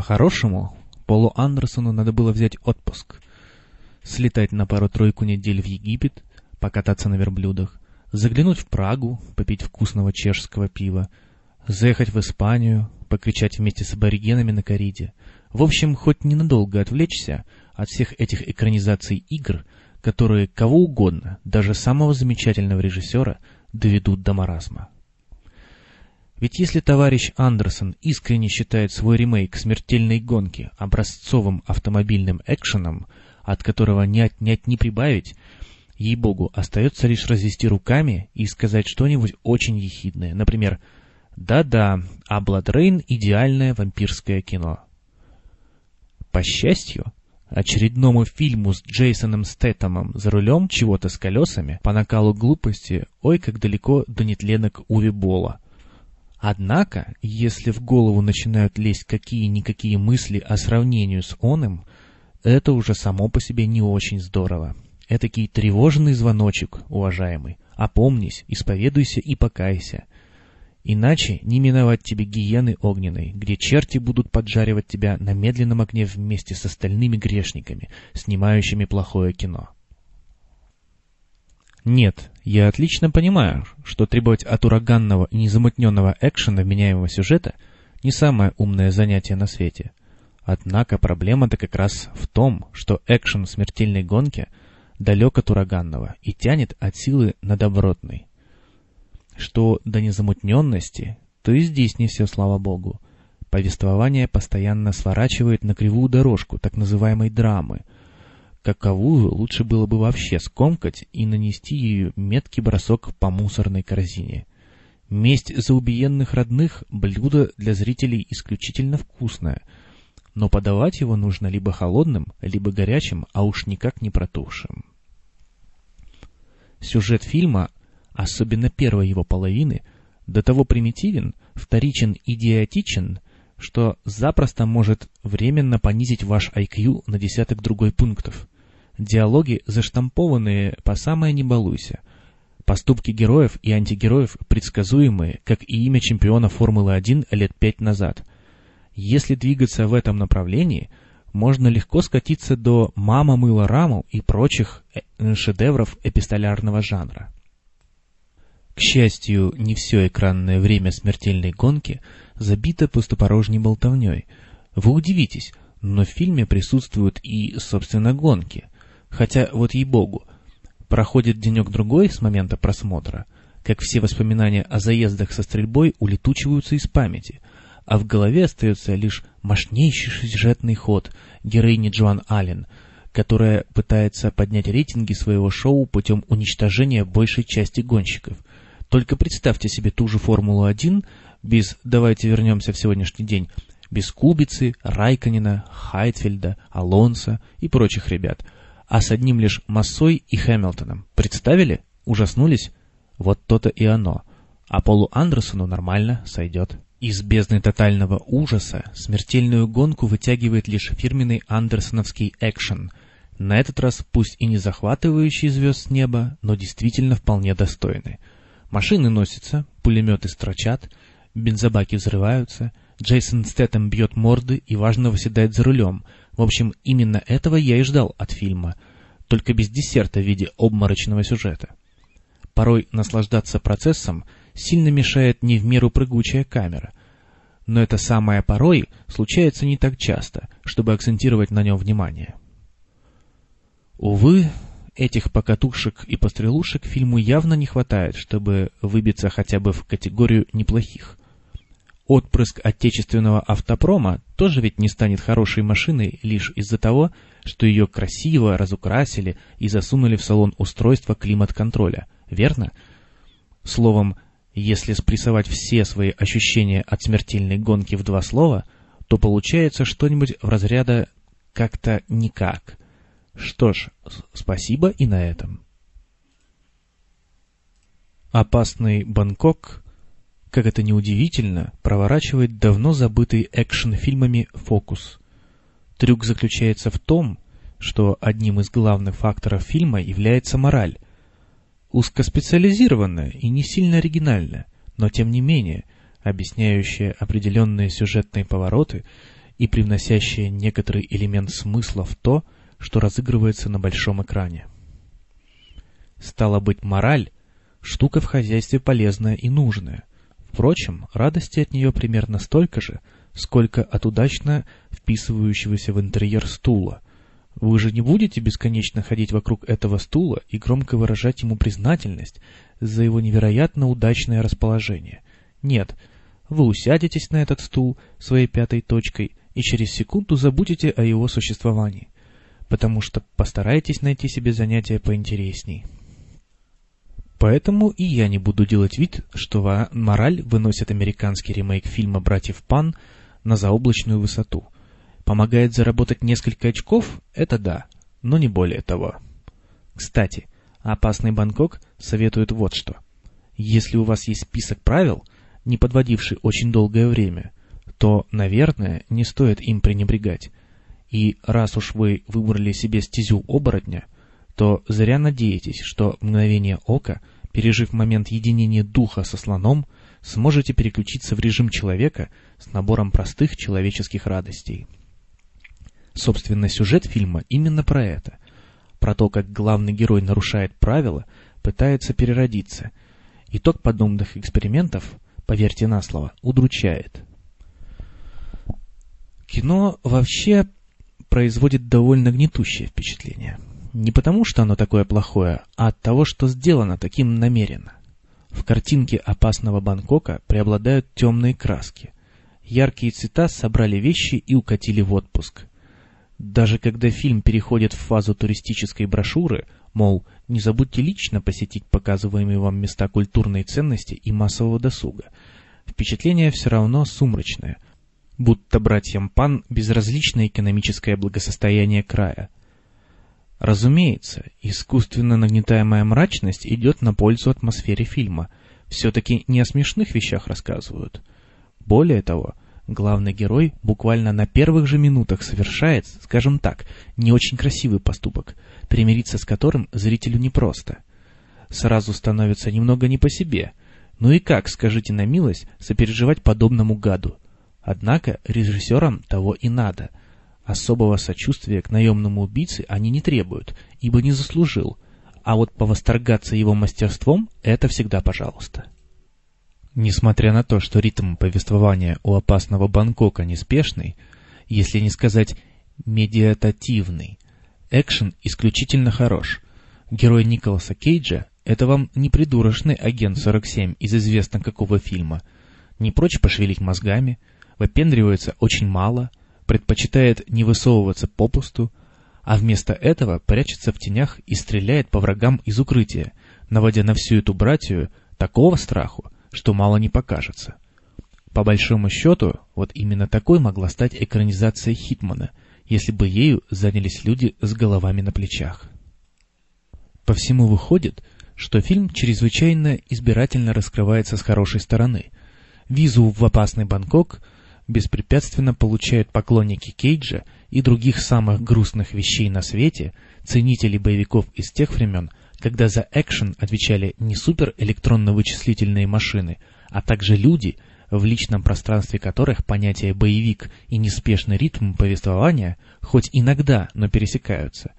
По-хорошему, Полу Андерсону надо было взять отпуск, слетать на пару-тройку недель в Египет, покататься на верблюдах, заглянуть в Прагу, попить вкусного чешского пива, заехать в Испанию, покричать вместе с аборигенами на кориде. В общем, хоть ненадолго отвлечься от всех этих экранизаций игр, которые кого угодно, даже самого замечательного режиссера, доведут до маразма. Ведь если товарищ Андерсон искренне считает свой ремейк «Смертельной гонки» образцовым автомобильным экшеном, от которого ни отнять, ни прибавить, ей-богу, остается лишь развести руками и сказать что-нибудь очень ехидное. Например, «Да-да, а Бладрейн — идеальное вампирское кино». По счастью, очередному фильму с Джейсоном Стэттемом за рулем чего-то с колесами по накалу глупости ой как далеко до нетленок Уви Бола. Однако, если в голову начинают лезть какие-никакие мысли о сравнении с оным, это уже само по себе не очень здорово. Этакий тревожный звоночек, уважаемый. Опомнись, исповедуйся и покайся. Иначе не миновать тебе гиены огненной, где черти будут поджаривать тебя на медленном огне вместе с остальными грешниками, снимающими плохое кино. Нет, я отлично понимаю, что требовать от ураганного и незамутненного экшена вменяемого сюжета не самое умное занятие на свете. Однако проблема-то как раз в том, что экшен в смертельной гонке далек от ураганного и тянет от силы на добротный что до незамутненности, то и здесь не все, слава богу. Повествование постоянно сворачивает на кривую дорожку так называемой драмы, каковую лучше было бы вообще скомкать и нанести ею меткий бросок по мусорной корзине. Месть за убиенных родных – блюдо для зрителей исключительно вкусное, но подавать его нужно либо холодным, либо горячим, а уж никак не протухшим. Сюжет фильма особенно первой его половины, до того примитивен, вторичен идиотичен, что запросто может временно понизить ваш IQ на десяток другой пунктов. Диалоги заштампованные по самое не балуйся. Поступки героев и антигероев предсказуемые, как и имя чемпиона Формулы-1 лет пять назад. Если двигаться в этом направлении, можно легко скатиться до «Мама мыла раму» и прочих э, шедевров эпистолярного жанра. К счастью, не все экранное время смертельной гонки забито пустопорожней болтовней. Вы удивитесь, но в фильме присутствуют и, собственно, гонки. Хотя, вот ей-богу, проходит денек-другой с момента просмотра, как все воспоминания о заездах со стрельбой улетучиваются из памяти, а в голове остается лишь мощнейший сюжетный ход героини Джоан Аллен, которая пытается поднять рейтинги своего шоу путем уничтожения большей части гонщиков – только представьте себе ту же Формулу-1 без, давайте вернемся в сегодняшний день, без Кубицы, Райканина, Хайтфельда, Алонса и прочих ребят, а с одним лишь Массой и Хэмилтоном. Представили? Ужаснулись? Вот то-то и оно. А Полу Андерсону нормально сойдет. Из бездны тотального ужаса смертельную гонку вытягивает лишь фирменный андерсоновский экшен. На этот раз пусть и не захватывающий звезд с неба, но действительно вполне достойный. Машины носятся, пулеметы строчат, бензобаки взрываются, Джейсон Стэттем бьет морды и важно выседает за рулем. В общем, именно этого я и ждал от фильма, только без десерта в виде обморочного сюжета. Порой наслаждаться процессом сильно мешает не в меру прыгучая камера. Но это самое порой случается не так часто, чтобы акцентировать на нем внимание. Увы, Этих покатушек и пострелушек фильму явно не хватает, чтобы выбиться хотя бы в категорию неплохих. Отпрыск отечественного автопрома тоже ведь не станет хорошей машиной лишь из-за того, что ее красиво разукрасили и засунули в салон устройства климат-контроля, верно? Словом, если спрессовать все свои ощущения от смертельной гонки в два слова, то получается что-нибудь в разряда «как-то никак». Что ж, спасибо и на этом. Опасный Бангкок, как это неудивительно, проворачивает давно забытый экшн-фильмами фокус. Трюк заключается в том, что одним из главных факторов фильма является мораль. Узкоспециализированная и не сильно оригинальная, но тем не менее, объясняющая определенные сюжетные повороты и привносящая некоторый элемент смысла в то, что разыгрывается на большом экране. Стало быть, мораль – штука в хозяйстве полезная и нужная. Впрочем, радости от нее примерно столько же, сколько от удачно вписывающегося в интерьер стула. Вы же не будете бесконечно ходить вокруг этого стула и громко выражать ему признательность за его невероятно удачное расположение. Нет, вы усядетесь на этот стул своей пятой точкой и через секунду забудете о его существовании, потому что постараетесь найти себе занятие поинтересней. Поэтому и я не буду делать вид, что мораль выносит американский ремейк фильма «Братьев Пан» на заоблачную высоту. Помогает заработать несколько очков – это да, но не более того. Кстати, опасный Бангкок советует вот что. Если у вас есть список правил, не подводивший очень долгое время, то, наверное, не стоит им пренебрегать. И раз уж вы выбрали себе стезю оборотня, то зря надеетесь, что мгновение ока, пережив момент единения духа со слоном, сможете переключиться в режим человека с набором простых человеческих радостей. Собственно, сюжет фильма именно про это. Про то, как главный герой нарушает правила, пытается переродиться. Итог подобных экспериментов, поверьте на слово, удручает. Кино вообще производит довольно гнетущее впечатление. Не потому, что оно такое плохое, а от того, что сделано таким намеренно. В картинке опасного Бангкока преобладают темные краски. Яркие цвета собрали вещи и укатили в отпуск. Даже когда фильм переходит в фазу туристической брошюры, мол, не забудьте лично посетить показываемые вам места культурной ценности и массового досуга, впечатление все равно сумрачное, будто братьям Пан безразлично экономическое благосостояние края – Разумеется, искусственно нагнетаемая мрачность идет на пользу атмосфере фильма. Все-таки не о смешных вещах рассказывают. Более того, главный герой буквально на первых же минутах совершает, скажем так, не очень красивый поступок, примириться с которым зрителю непросто. Сразу становится немного не по себе. Ну и как, скажите на милость, сопереживать подобному гаду? Однако режиссерам того и надо – Особого сочувствия к наемному убийце они не требуют, ибо не заслужил, а вот повосторгаться его мастерством – это всегда пожалуйста. Несмотря на то, что ритм повествования у опасного Бангкока неспешный, если не сказать медиатативный, экшен исключительно хорош. Герой Николаса Кейджа – это вам не придурочный агент 47 из известно какого фильма. Не прочь пошевелить мозгами, выпендривается очень мало – предпочитает не высовываться попусту, а вместо этого прячется в тенях и стреляет по врагам из укрытия, наводя на всю эту братью такого страху, что мало не покажется. По большому счету, вот именно такой могла стать экранизация Хитмана, если бы ею занялись люди с головами на плечах. По всему выходит, что фильм чрезвычайно избирательно раскрывается с хорошей стороны. Визу в опасный Бангкок – беспрепятственно получают поклонники Кейджа и других самых грустных вещей на свете, ценители боевиков из тех времен, когда за экшен отвечали не супер-электронно-вычислительные машины, а также люди, в личном пространстве которых понятия «боевик» и неспешный ритм повествования хоть иногда, но пересекаются.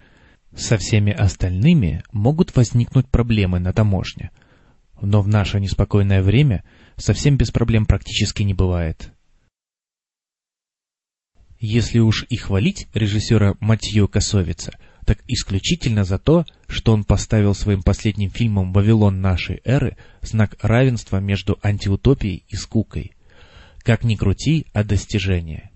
Со всеми остальными могут возникнуть проблемы на таможне. Но в наше неспокойное время совсем без проблем практически не бывает. Если уж и хвалить режиссера Матьё Косовица, так исключительно за то, что он поставил своим последним фильмом «Вавилон нашей эры» знак равенства между антиутопией и скукой. Как ни крути, а достижение.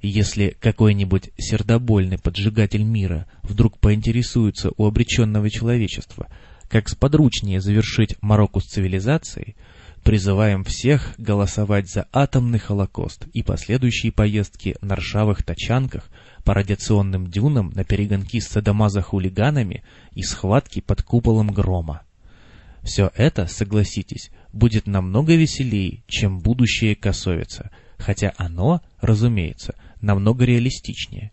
Если какой-нибудь сердобольный поджигатель мира вдруг поинтересуется у обреченного человечества, как сподручнее завершить Марокко с цивилизацией – Призываем всех голосовать за атомный холокост и последующие поездки на ржавых тачанках по радиационным дюнам на перегонки с садомаза-хулиганами и схватки под куполом грома. Все это, согласитесь, будет намного веселее, чем будущее косовица, хотя оно, разумеется, намного реалистичнее.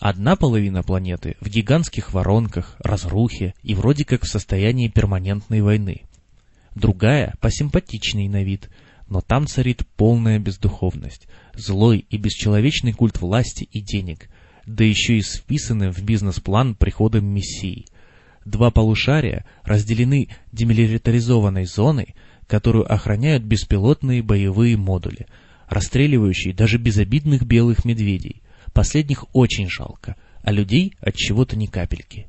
Одна половина планеты в гигантских воронках, разрухе и вроде как в состоянии перманентной войны – другая посимпатичней на вид, но там царит полная бездуховность, злой и бесчеловечный культ власти и денег, да еще и списаны в бизнес-план приходом Мессии. Два полушария разделены демилитаризованной зоной, которую охраняют беспилотные боевые модули, расстреливающие даже безобидных белых медведей. Последних очень жалко, а людей от чего-то ни капельки.